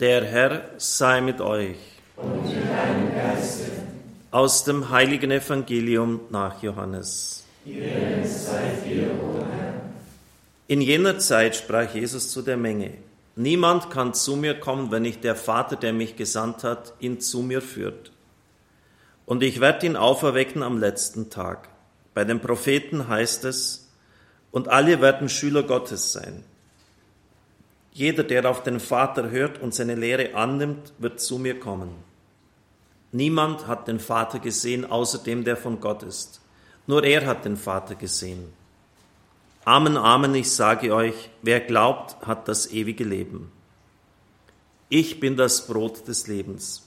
Der Herr sei mit euch. Und mit deinem Geiste. Aus dem heiligen Evangelium nach Johannes. dir, o Herr. In jener Zeit sprach Jesus zu der Menge. Niemand kann zu mir kommen, wenn nicht der Vater, der mich gesandt hat, ihn zu mir führt. Und ich werde ihn auferwecken am letzten Tag. Bei den Propheten heißt es, und alle werden Schüler Gottes sein. Jeder, der auf den Vater hört und seine Lehre annimmt, wird zu mir kommen. Niemand hat den Vater gesehen, außer dem, der von Gott ist. Nur er hat den Vater gesehen. Amen, Amen, ich sage euch, wer glaubt, hat das ewige Leben. Ich bin das Brot des Lebens.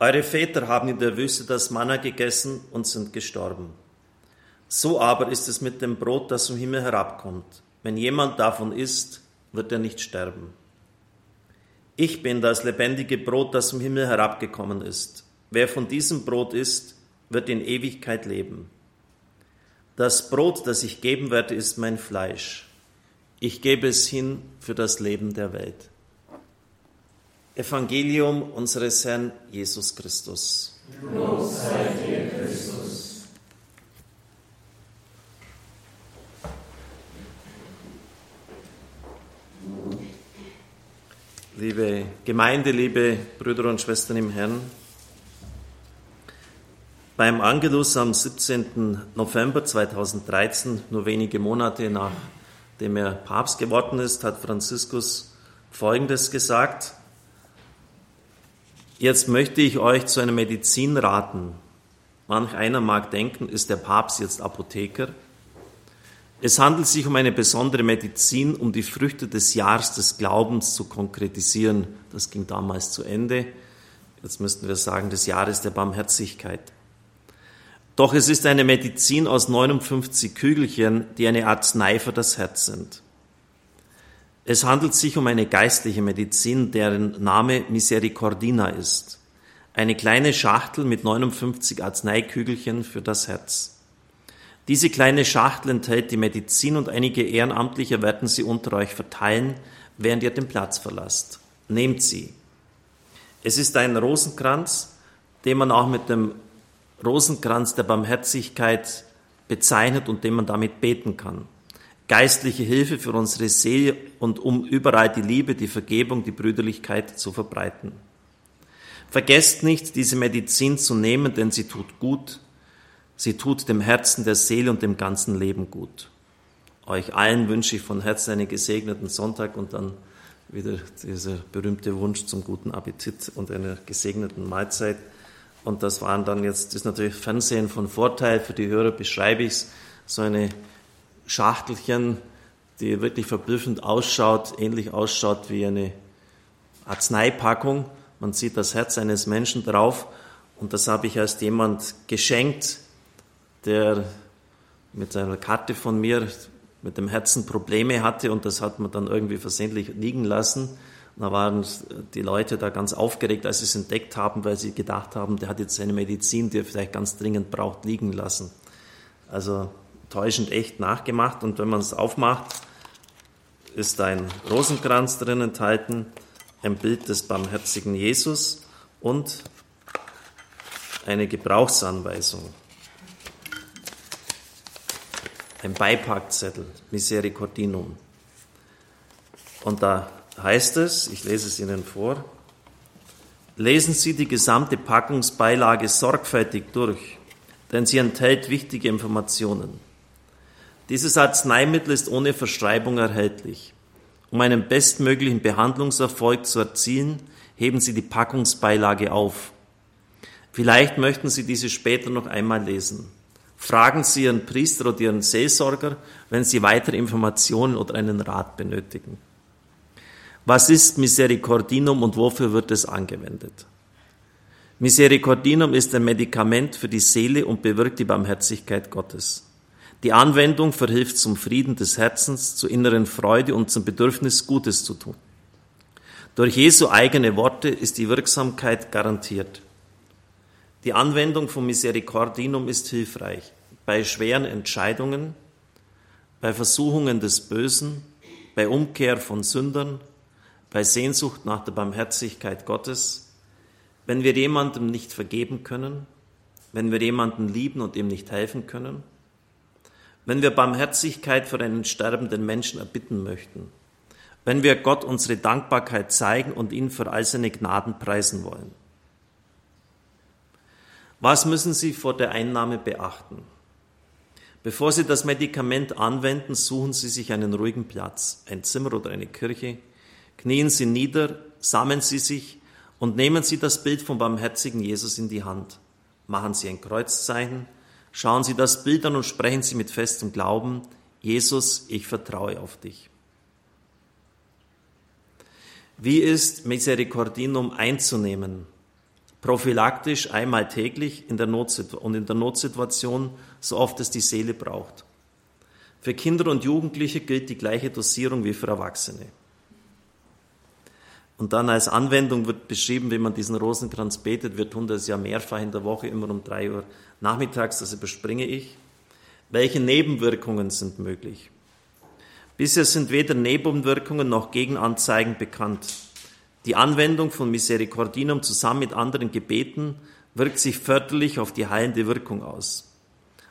Eure Väter haben in der Wüste das Manna gegessen und sind gestorben. So aber ist es mit dem Brot, das vom Himmel herabkommt. Wenn jemand davon isst, wird er nicht sterben. Ich bin das lebendige Brot, das vom Himmel herabgekommen ist. Wer von diesem Brot isst, wird in Ewigkeit leben. Das Brot, das ich geben werde, ist mein Fleisch. Ich gebe es hin für das Leben der Welt. Evangelium unseres Herrn Jesus Christus. Los sei dir, liebe Gemeinde, liebe Brüder und Schwestern im Herrn. Beim Angelus am 17. November 2013, nur wenige Monate nachdem er Papst geworden ist, hat Franziskus Folgendes gesagt. Jetzt möchte ich euch zu einer Medizin raten. Manch einer mag denken, ist der Papst jetzt Apotheker? Es handelt sich um eine besondere Medizin, um die Früchte des Jahres des Glaubens zu konkretisieren. Das ging damals zu Ende. Jetzt müssten wir sagen, des Jahres der Barmherzigkeit. Doch es ist eine Medizin aus 59 Kügelchen, die eine Arznei für das Herz sind. Es handelt sich um eine geistliche Medizin, deren Name Misericordina ist. Eine kleine Schachtel mit 59 Arzneikügelchen für das Herz. Diese kleine Schachtel enthält die Medizin und einige Ehrenamtliche werden sie unter euch verteilen, während ihr den Platz verlasst. Nehmt sie. Es ist ein Rosenkranz, den man auch mit dem Rosenkranz der Barmherzigkeit bezeichnet und den man damit beten kann. Geistliche Hilfe für unsere Seele und um überall die Liebe, die Vergebung, die Brüderlichkeit zu verbreiten. Vergesst nicht, diese Medizin zu nehmen, denn sie tut gut Sie tut dem Herzen, der Seele und dem ganzen Leben gut. Euch allen wünsche ich von Herzen einen gesegneten Sonntag und dann wieder dieser berühmte Wunsch zum guten Appetit und einer gesegneten Mahlzeit. Und das waren dann jetzt, das ist natürlich Fernsehen von Vorteil. Für die Hörer beschreibe ich es, so eine Schachtelchen, die wirklich verblüffend ausschaut, ähnlich ausschaut wie eine Arzneipackung. Man sieht das Herz eines Menschen drauf. Und das habe ich als jemand geschenkt, der mit seiner Karte von mir mit dem Herzen Probleme hatte und das hat man dann irgendwie versehentlich liegen lassen. Da waren die Leute da ganz aufgeregt, als sie es entdeckt haben, weil sie gedacht haben, der hat jetzt seine Medizin, die er vielleicht ganz dringend braucht, liegen lassen. Also täuschend echt nachgemacht und wenn man es aufmacht, ist ein Rosenkranz drin enthalten, ein Bild des barmherzigen Jesus und eine Gebrauchsanweisung ein Beipackzettel, Misericordinum. Und da heißt es, ich lese es Ihnen vor, lesen Sie die gesamte Packungsbeilage sorgfältig durch, denn sie enthält wichtige Informationen. Dieses Arzneimittel ist ohne Verschreibung erhältlich. Um einen bestmöglichen Behandlungserfolg zu erzielen, heben Sie die Packungsbeilage auf. Vielleicht möchten Sie diese später noch einmal lesen. Fragen Sie Ihren Priester oder Ihren Seelsorger, wenn Sie weitere Informationen oder einen Rat benötigen. Was ist Misericordinum und wofür wird es angewendet? Misericordinum ist ein Medikament für die Seele und bewirkt die Barmherzigkeit Gottes. Die Anwendung verhilft zum Frieden des Herzens, zur inneren Freude und zum Bedürfnis, Gutes zu tun. Durch Jesu eigene Worte ist die Wirksamkeit garantiert. Die Anwendung von Misericordinum ist hilfreich bei schweren bei Sehnsucht nach der Barmherzigkeit Gottes, wenn wir jemandem nicht vergeben können, wenn wir jemanden lieben und ihm nicht helfen können, wenn wir Barmherzigkeit für einen sterbenden Menschen erbitten möchten, wenn wir Gott unsere Dankbarkeit zeigen und ihn für all seine Gnaden preisen wollen. Was müssen Sie vor der Einnahme beachten? Bevor Sie das Medikament anwenden, suchen Sie sich einen ruhigen Platz, ein Zimmer oder eine Kirche, knien Sie nieder, sammeln Sie sich und nehmen Sie das Bild vom barmherzigen Jesus in die Hand. Machen Sie ein Kreuzzeichen, schauen Sie das Bild an und sprechen Sie mit festem Glauben, Jesus, ich vertraue auf dich. Wie ist Misericordinum einzunehmen? Prophylaktisch einmal täglich in der und in der Notsituation, so oft es die Seele braucht. Für Kinder und Jugendliche gilt die gleiche Dosierung wie für Erwachsene. Und dann als Anwendung wird beschrieben, wie man diesen Rosenkranz betet. Wir tun das ja mehrfach in der Woche, immer um drei Uhr nachmittags, das überspringe ich. Welche Nebenwirkungen sind möglich? Bisher sind weder Nebenwirkungen noch Gegenanzeigen bekannt. Die Anwendung von Misericordinum zusammen mit anderen Gebeten wirkt sich förderlich auf die heilende Wirkung aus.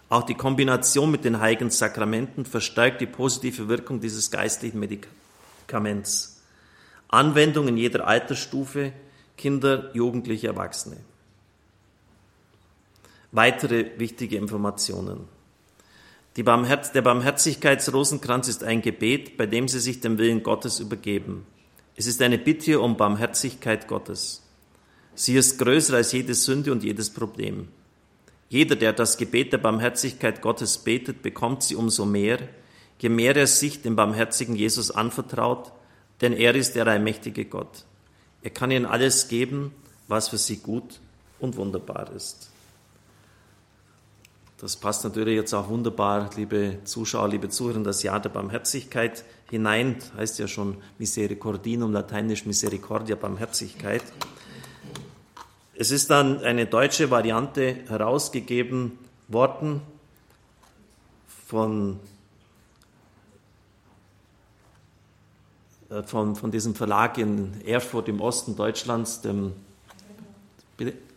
Auch die Kombination mit den heiligen Sakramenten verstärkt die positive Wirkung dieses geistlichen Medikaments. Anwendung in jeder Altersstufe, Kinder, Jugendliche, Erwachsene. Weitere wichtige Informationen. Barmherz der Barmherzigkeitsrosenkranz ist ein Gebet, bei dem Sie sich dem Willen Gottes übergeben. Es ist eine Bitte um Barmherzigkeit Gottes. Sie ist größer als jede Sünde und jedes Problem. Jeder, der das Gebet der Barmherzigkeit Gottes betet, bekommt sie umso mehr, je mehr er sich dem barmherzigen Jesus anvertraut, denn er ist der allmächtige Gott. Er kann ihnen alles geben, was für sie gut und wunderbar ist. Das passt natürlich jetzt auch wunderbar, liebe Zuschauer, liebe Zuhörer, in das Jahr der Barmherzigkeit hinein. Heißt ja schon Misericordinum, lateinisch Misericordia, Barmherzigkeit. Es ist dann eine deutsche Variante herausgegeben worden von, äh, von, von diesem Verlag in Erfurt im Osten Deutschlands, dem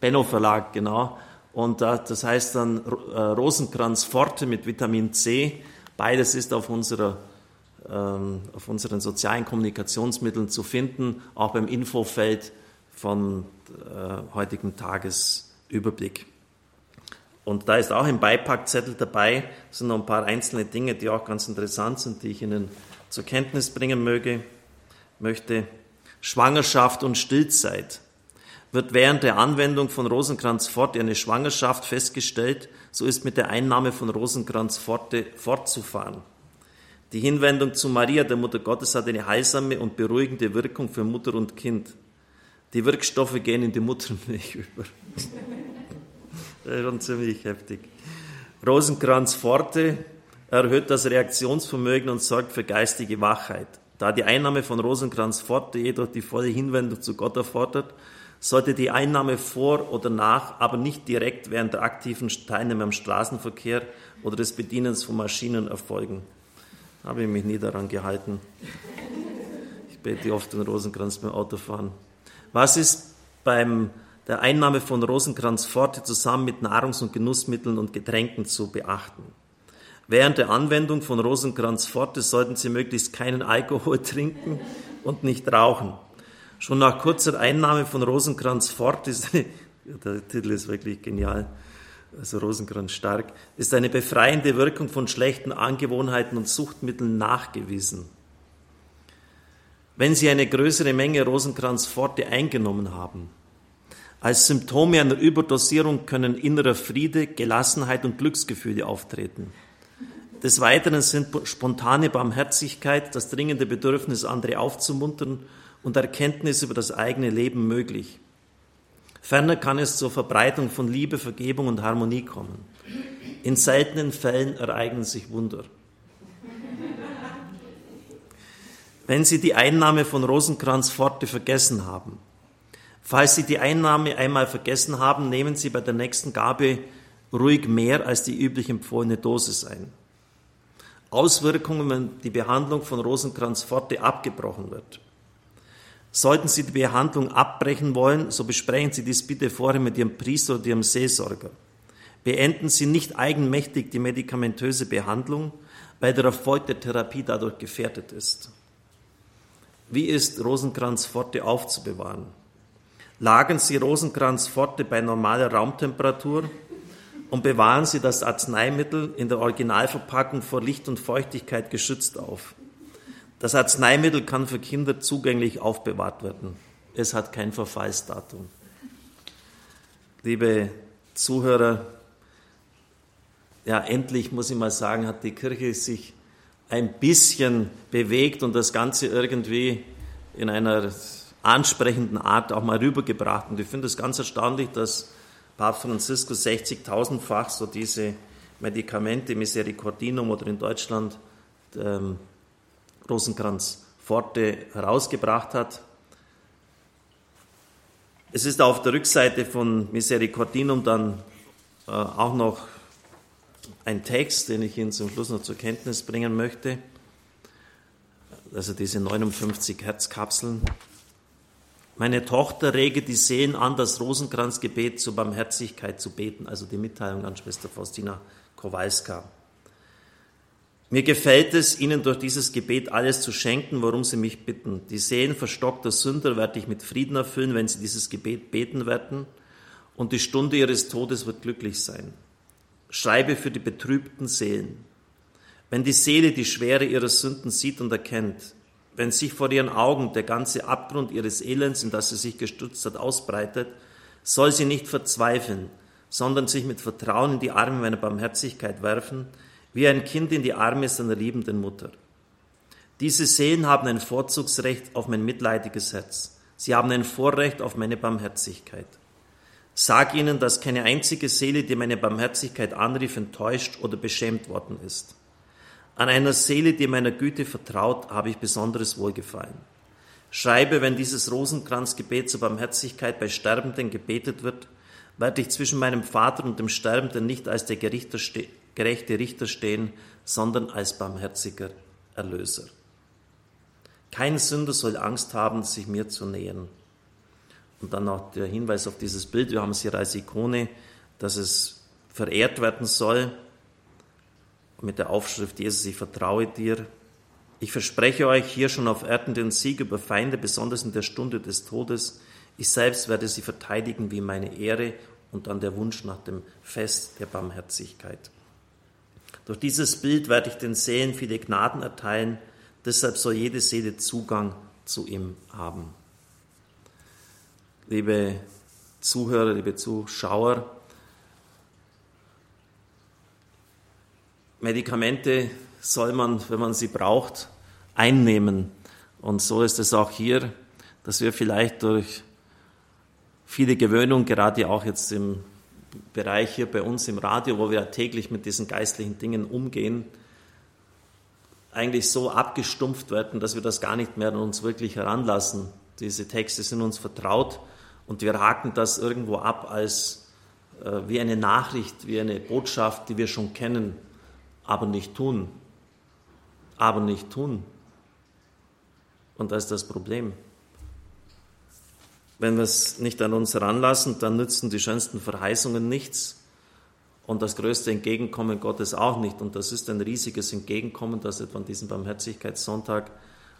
Benno Verlag, genau. Und das heißt dann äh, Rosenkranz Forte mit Vitamin C. Beides ist auf, unserer, ähm, auf unseren sozialen Kommunikationsmitteln zu finden, auch beim Infofeld von äh, heutigen Tagesüberblick. Und da ist auch ein Beipackzettel dabei. Sind noch ein paar einzelne Dinge, die auch ganz interessant sind, die ich Ihnen zur Kenntnis bringen möge, möchte. Schwangerschaft und Stillzeit wird während der Anwendung von Rosenkranz Forte eine Schwangerschaft festgestellt, so ist mit der Einnahme von Rosenkranz Forte fortzufahren. Die Hinwendung zu Maria, der Mutter Gottes, hat eine heilsame und beruhigende Wirkung für Mutter und Kind. Die Wirkstoffe gehen in die Muttermilch über. das ist schon ziemlich heftig. Rosenkranz Forte erhöht das Reaktionsvermögen und sorgt für geistige Wachheit. Da die Einnahme von Rosenkranz Forte jedoch die volle Hinwendung zu Gott erfordert, sollte die Einnahme vor oder nach, aber nicht direkt während der aktiven Teilnahme am Straßenverkehr oder des Bedienens von Maschinen erfolgen. Habe ich mich nie daran gehalten. Ich bete oft den Rosenkranz beim Autofahren. Was ist beim der Einnahme von Rosenkranz Forte zusammen mit Nahrungs- und Genussmitteln und Getränken zu beachten? Während der Anwendung von Rosenkranz Forte sollten Sie möglichst keinen Alkohol trinken und nicht rauchen. Schon nach kurzer Einnahme von Rosenkranz fort ist, der Titel ist wirklich genial, also Rosenkranz stark, ist eine befreiende Wirkung von schlechten Angewohnheiten und Suchtmitteln nachgewiesen. Wenn Sie eine größere Menge Rosenkranzforte eingenommen haben, als Symptome einer Überdosierung können innerer Friede, Gelassenheit und Glücksgefühle auftreten. Des Weiteren sind spontane Barmherzigkeit, das dringende Bedürfnis, andere aufzumuntern und Erkenntnis über das eigene Leben möglich. Ferner kann es zur Verbreitung von Liebe, Vergebung und Harmonie kommen. In seltenen Fällen ereignen sich Wunder. Wenn Sie die Einnahme von Rosenkranzforte vergessen haben, falls Sie die Einnahme einmal vergessen haben, nehmen Sie bei der nächsten Gabe ruhig mehr als die üblich empfohlene Dosis ein. Auswirkungen, wenn die Behandlung von Rosenkranzforte abgebrochen wird. Sollten Sie die Behandlung abbrechen wollen, so besprechen Sie dies bitte vorher mit Ihrem Priester oder Ihrem Seelsorger. Beenden Sie nicht eigenmächtig die medikamentöse Behandlung, weil der Erfolg der Therapie dadurch gefährdet ist. Wie ist Rosenkranzforte aufzubewahren? Lagern Sie Rosenkranzforte bei normaler Raumtemperatur und bewahren Sie das Arzneimittel in der Originalverpackung vor Licht und Feuchtigkeit geschützt auf. Das Arzneimittel kann für Kinder zugänglich aufbewahrt werden. Es hat kein Verfallsdatum. Liebe Zuhörer, ja, endlich muss ich mal sagen, hat die Kirche sich ein bisschen bewegt und das Ganze irgendwie in einer ansprechenden Art auch mal rübergebracht. Und ich finde es ganz erstaunlich, dass Papst Franziskus 60.000-fach so diese Medikamente, Misericordinum oder in Deutschland ähm, Rosenkranz Forte herausgebracht hat. Es ist auf der Rückseite von Misericordinum dann äh, auch noch ein Text, den ich Ihnen zum Schluss noch zur Kenntnis bringen möchte. Also diese 59 Herzkapseln. Meine Tochter rege die Seen an, das Rosenkranzgebet zur Barmherzigkeit zu beten, also die Mitteilung an Schwester Faustina Kowalska. Mir gefällt es, Ihnen durch dieses Gebet alles zu schenken, worum Sie mich bitten. Die Seelen verstockter Sünder werde ich mit Frieden erfüllen, wenn Sie dieses Gebet beten werden, und die Stunde Ihres Todes wird glücklich sein. Schreibe für die betrübten Seelen. Wenn die Seele die Schwere ihrer Sünden sieht und erkennt, wenn sich vor ihren Augen der ganze Abgrund ihres Elends, in das sie sich gestützt hat, ausbreitet, soll sie nicht verzweifeln, sondern sich mit Vertrauen in die Arme meiner Barmherzigkeit werfen, wie ein Kind in die Arme seiner liebenden Mutter. Diese Seelen haben ein Vorzugsrecht auf mein mitleidiges Herz. Sie haben ein Vorrecht auf meine Barmherzigkeit. Sag ihnen, dass keine einzige Seele, die meine Barmherzigkeit anrief, enttäuscht oder beschämt worden ist. An einer Seele, die meiner Güte vertraut, habe ich besonderes Wohlgefallen. Schreibe, wenn dieses Rosenkranzgebet zur Barmherzigkeit bei Sterbenden gebetet wird, werde ich zwischen meinem Vater und dem Sterbenden nicht als der gerechte Richter stehen, sondern als barmherziger Erlöser. Kein Sünder soll Angst haben, sich mir zu nähern. Und dann noch der Hinweis auf dieses Bild, wir haben es hier als Ikone, dass es verehrt werden soll mit der Aufschrift Jesus, ich vertraue dir. Ich verspreche euch hier schon auf Erden den Sieg über Feinde, besonders in der Stunde des Todes. Ich selbst werde sie verteidigen wie meine Ehre und dann der Wunsch nach dem Fest der Barmherzigkeit. Durch dieses Bild werde ich den Seelen viele Gnaden erteilen, deshalb soll jede Seele Zugang zu ihm haben liebe Zuhörer, liebe Zuschauer, Medikamente soll man, wenn man sie braucht, einnehmen. Und so ist es auch hier, dass wir vielleicht durch viele Gewöhnung, gerade auch jetzt im Bereich hier bei uns im Radio, wo wir täglich mit diesen geistlichen Dingen umgehen, eigentlich so abgestumpft werden, dass wir das gar nicht mehr an uns wirklich heranlassen. Diese Texte sind uns vertraut und wir haken das irgendwo ab als äh, wie eine Nachricht, wie eine Botschaft, die wir schon kennen, aber nicht tun. Aber nicht tun. Und das ist das Problem. Wenn wir es nicht an uns heranlassen, dann nützen die schönsten Verheißungen nichts und das größte Entgegenkommen Gottes auch nicht. Und das ist ein riesiges Entgegenkommen, dass etwa an diesem Barmherzigkeitssonntag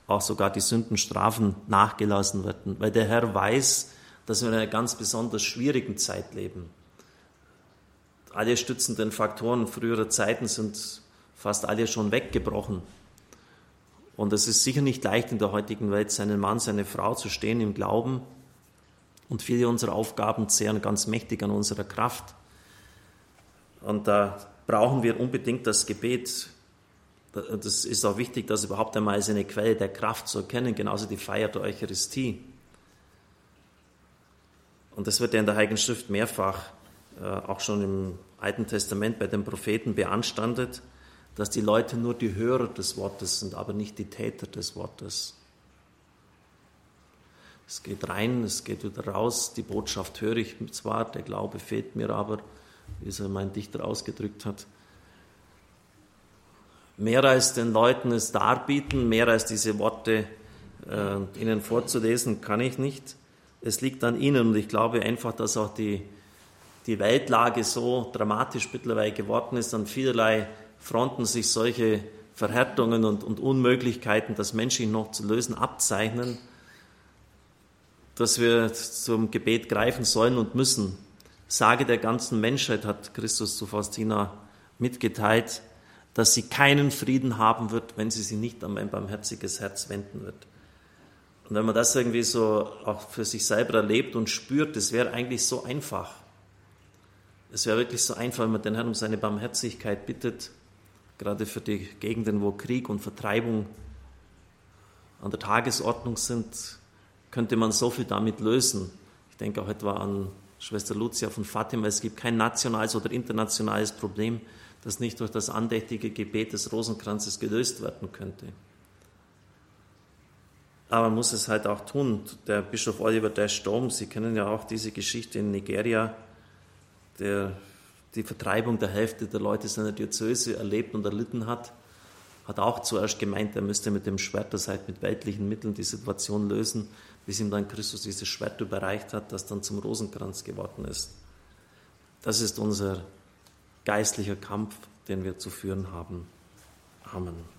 auch sogar die Sündenstrafen nachgelassen werden, weil der Herr weiß, dass wir in einer ganz besonders schwierigen Zeit leben. Alle stützenden Faktoren früherer Zeiten sind fast alle schon weggebrochen. Und es ist sicher nicht leicht in der heutigen Welt, seinen Mann, seine Frau zu stehen im Glauben. Und viele unserer Aufgaben zehren ganz mächtig an unserer Kraft. Und da brauchen wir unbedingt das Gebet. Das ist auch wichtig, das überhaupt einmal als eine Quelle der Kraft zu erkennen, genauso die Feier der Eucharistie. Und das wird ja in der Heiligen Schrift mehrfach, äh, auch schon im Alten Testament bei den Propheten beanstandet, dass die Leute nur die Hörer des Wortes sind, aber nicht die Täter des Wortes. Es geht rein, es geht wieder raus, die Botschaft höre ich zwar, der Glaube fehlt mir aber, wie es mein Dichter ausgedrückt hat. Mehr als den Leuten es darbieten, mehr als diese Worte Äh, Ihnen vorzulesen kann ich nicht. Es liegt an Ihnen und ich glaube einfach, dass auch die, die Weltlage so dramatisch mittlerweile geworden ist, an vielerlei Fronten sich solche Verhärtungen und, und Unmöglichkeiten, das menschlich noch zu lösen, abzeichnen, dass wir zum Gebet greifen sollen und müssen. Sage der ganzen Menschheit, hat Christus zu Faustina mitgeteilt, dass sie keinen Frieden haben wird, wenn sie sich nicht an mein barmherziges Herz wenden wird. Und wenn man das irgendwie so auch für sich selber erlebt und spürt, das wäre eigentlich so einfach. Es wäre wirklich so einfach, wenn man den Herrn um seine Barmherzigkeit bittet, gerade für die Gegenden, wo Krieg und Vertreibung an der Tagesordnung sind, könnte man so viel damit lösen. Ich denke auch etwa an Schwester Lucia von Fatima. Es gibt kein nationales oder internationales Problem, das nicht durch das andächtige Gebet des Rosenkranzes gelöst werden könnte. Aber man muss es halt auch tun. Der Bischof Oliver Dash Dome, Sie kennen ja auch diese Geschichte in Nigeria, der die Vertreibung der Hälfte der Leute seiner Diözese erlebt und erlitten hat, hat auch zuerst gemeint, er müsste mit dem Schwert, das heißt mit weltlichen Mitteln, die Situation lösen, bis ihm dann Christus dieses Schwert überreicht hat, das dann zum Rosenkranz geworden ist. Das ist unser geistlicher Kampf, den wir zu führen haben. Amen.